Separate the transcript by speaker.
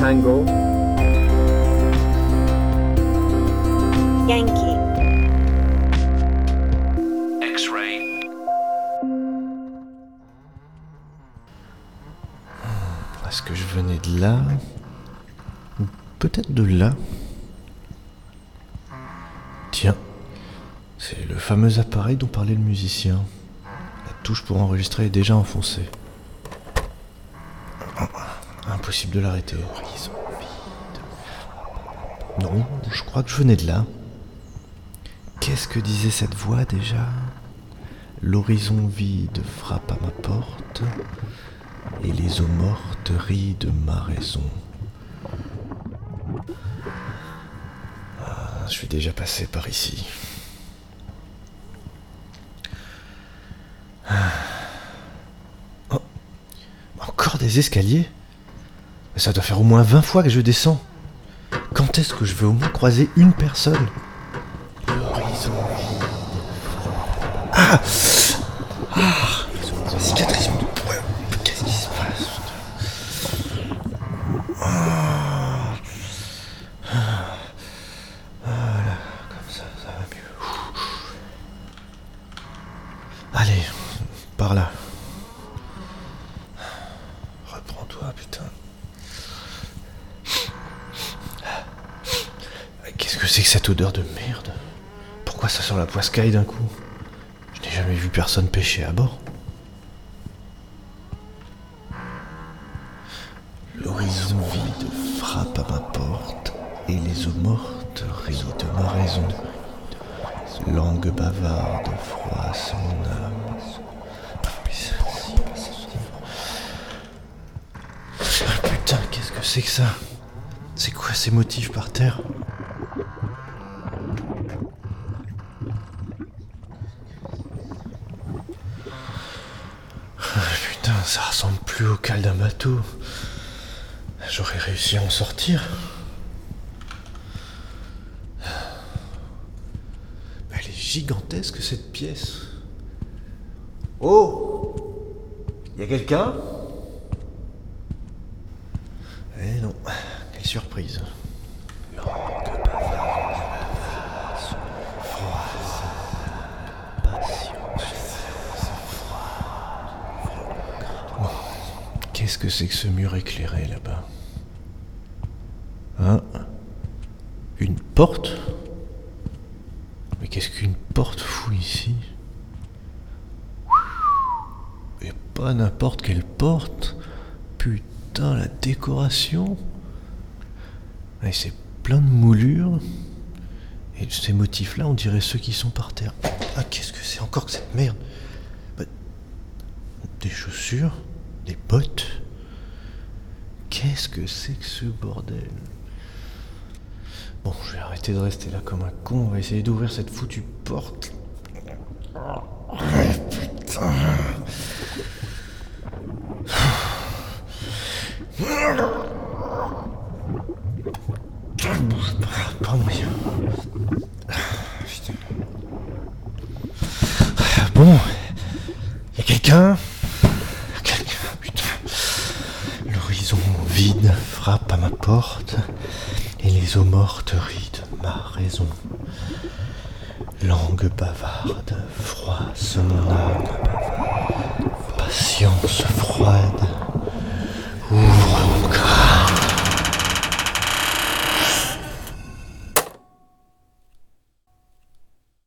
Speaker 1: Tango.
Speaker 2: Yankee.
Speaker 3: X-ray.
Speaker 4: Est-ce que je venais de là? Ou peut-être de là Tiens, c'est le fameux appareil dont parlait le musicien. La touche pour enregistrer est déjà enfoncée. Impossible de l'arrêter. Non, je crois que je venais de là. Qu'est-ce que disait cette voix déjà? L'horizon vide frappe à ma porte et les eaux mortes rient de ma raison. Ah, je suis déjà passé par ici. Ah. Oh, Encore des escaliers? Ça doit faire au moins 20 fois que je descends. Quand est-ce que je vais au moins croiser une personne? L'horizon. Ah Ah La cicatrice Qu'est-ce qui se passe? Ah. Ah. Voilà, comme ça, ça va mieux. Allez, par là. Reprends-toi, putain. Qu'est-ce que c'est que cette odeur de merde Pourquoi ça sent la poiscaille d'un coup? Je n'ai jamais vu personne pêcher à bord. L'horizon vide frappe à ma porte et les eaux mortes rient de ma raison. Langue bavarde froisse mon âme. Ah putain, qu'est-ce que c'est que ça? C'est quoi ces motifs par terre Ah, Ça ressemble plus au cal d'un bateau. J'aurais réussi à en sortir. Elle est gigantesque cette pièce. Oh Y a quelqu'un? Eh non, quelle surprise. Qu'est-ce que c'est que ce mur éclairé là-bas Hein Une porte Mais qu'est-ce qu'une porte fout ici Et pas n'importe quelle porte Putain, la décoration Et c'est plein de moulures. Et ces motifs-là, on dirait ceux qui sont par terre. Ah, qu'est-ce que c'est encore que cette merde Bah, Des chaussures Des bottes Qu'est-ce que c'est que ce bordel? Bon, je vais arrêter de rester là comme un con. On va essayer d'ouvrir cette foutue porte. Putain. Pas moyen. Putain. Bon. Y a quelqu'un Quelqu'un, putain. Vide frappe à ma porte et les eaux mortes rient de ma raison. Langue bavarde, froisse mon âme, patience froide,